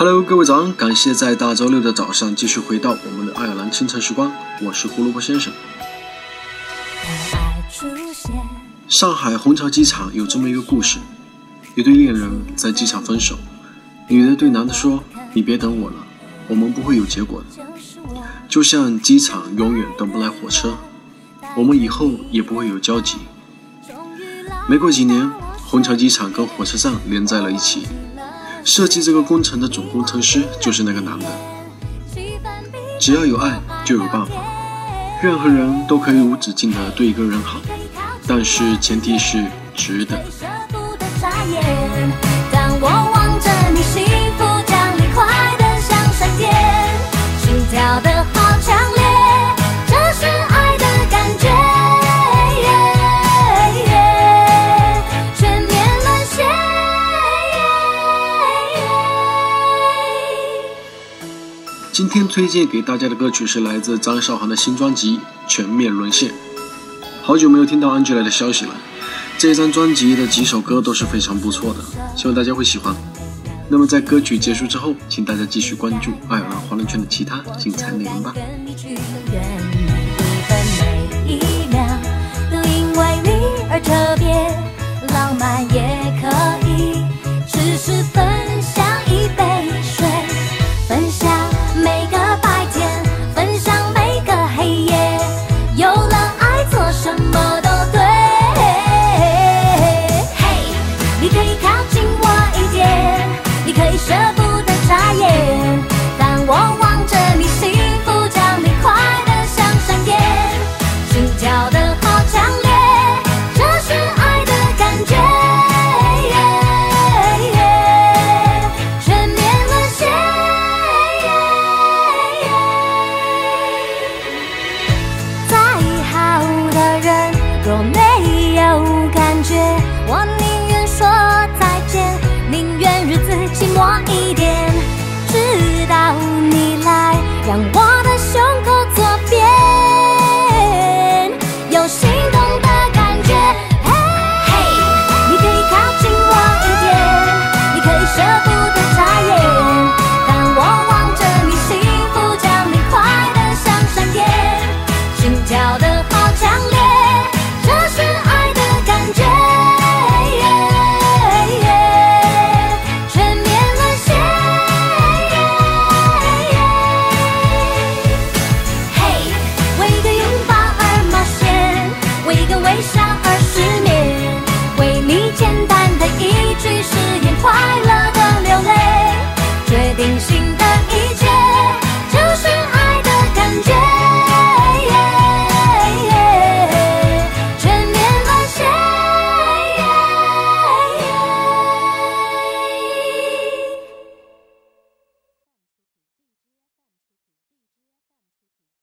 Hello，各位早安！感谢在大周六的早上继续回到我们的爱尔兰清晨时光，我是胡萝卜先生。上海虹桥机场有这么一个故事：一对恋人在机场分手，女的对男的说：“你别等我了，我们不会有结果的。就像机场永远等不来火车，我们以后也不会有交集。”没过几年，虹桥机场跟火车站连在了一起。设计这个工程的总工程师就是那个男的。只要有爱，就有办法。任何人都可以无止境的对一个人好，但是前提是值得。今天推荐给大家的歌曲是来自张韶涵的新专辑《全面沦陷》。好久没有听到 Angela 的消息了，这张专辑的几首歌都是非常不错的，希望大家会喜欢。那么在歌曲结束之后，请大家继续关注爱尔兰华人圈的其他精彩内容吧。舍不得眨眼，胸口